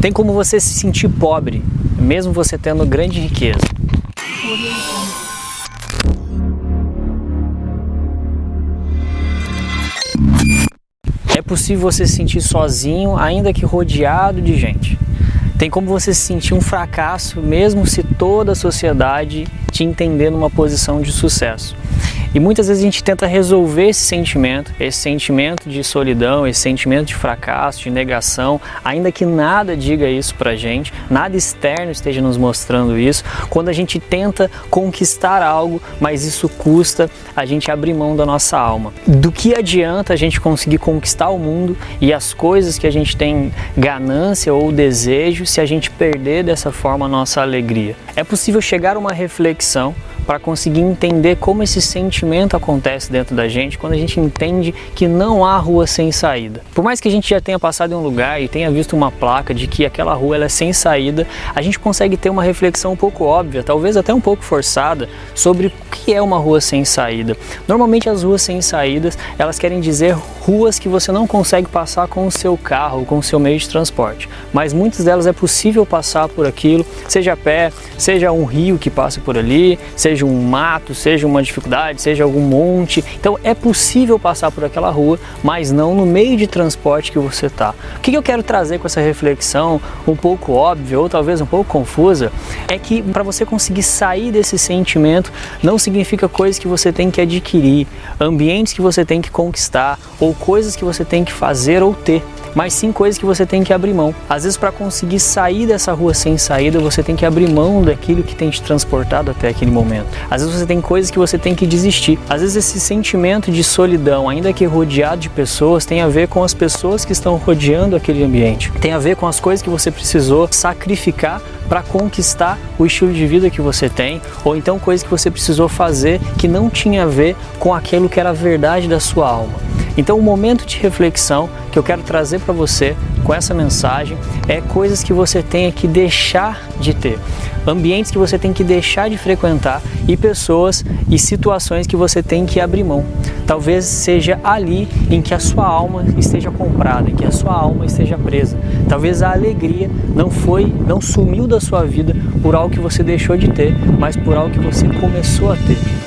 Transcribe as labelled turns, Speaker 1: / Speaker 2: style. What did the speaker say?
Speaker 1: Tem como você se sentir pobre, mesmo você tendo grande riqueza. É possível você se sentir sozinho, ainda que rodeado de gente. Tem como você se sentir um fracasso, mesmo se toda a sociedade te entender numa posição de sucesso. E muitas vezes a gente tenta resolver esse sentimento, esse sentimento de solidão, esse sentimento de fracasso, de negação, ainda que nada diga isso pra gente, nada externo esteja nos mostrando isso, quando a gente tenta conquistar algo, mas isso custa a gente abrir mão da nossa alma. Do que adianta a gente conseguir conquistar o mundo e as coisas que a gente tem ganância ou desejo se a gente perder dessa forma a nossa alegria? É possível chegar a uma reflexão para conseguir entender como esse sentimento acontece dentro da gente quando a gente entende que não há rua sem saída. Por mais que a gente já tenha passado em um lugar e tenha visto uma placa de que aquela rua ela é sem saída, a gente consegue ter uma reflexão um pouco óbvia, talvez até um pouco forçada, sobre o que é uma rua sem saída. Normalmente as ruas sem saídas, elas querem dizer ruas que você não consegue passar com o seu carro, com o seu meio de transporte, mas muitas delas é possível passar por aquilo, seja a pé, seja um rio que passa por ali, seja um mato, seja uma dificuldade, seja algum monte. Então é possível passar por aquela rua, mas não no meio de transporte que você está. O que eu quero trazer com essa reflexão, um pouco óbvia ou talvez um pouco confusa, é que para você conseguir sair desse sentimento não significa coisas que você tem que adquirir, ambientes que você tem que conquistar ou coisas que você tem que fazer ou ter mas sim coisas que você tem que abrir mão. Às vezes, para conseguir sair dessa rua sem saída, você tem que abrir mão daquilo que tem te transportado até aquele momento. Às vezes, você tem coisas que você tem que desistir. Às vezes, esse sentimento de solidão, ainda que rodeado de pessoas, tem a ver com as pessoas que estão rodeando aquele ambiente. Tem a ver com as coisas que você precisou sacrificar para conquistar o estilo de vida que você tem, ou então coisas que você precisou fazer que não tinha a ver com aquilo que era a verdade da sua alma. Então, o momento de reflexão que eu quero trazer para você com essa mensagem é coisas que você tenha que deixar de ter, ambientes que você tem que deixar de frequentar e pessoas e situações que você tem que abrir mão. Talvez seja ali em que a sua alma esteja comprada, em que a sua alma esteja presa. Talvez a alegria não foi, não sumiu da sua vida por algo que você deixou de ter, mas por algo que você começou a ter.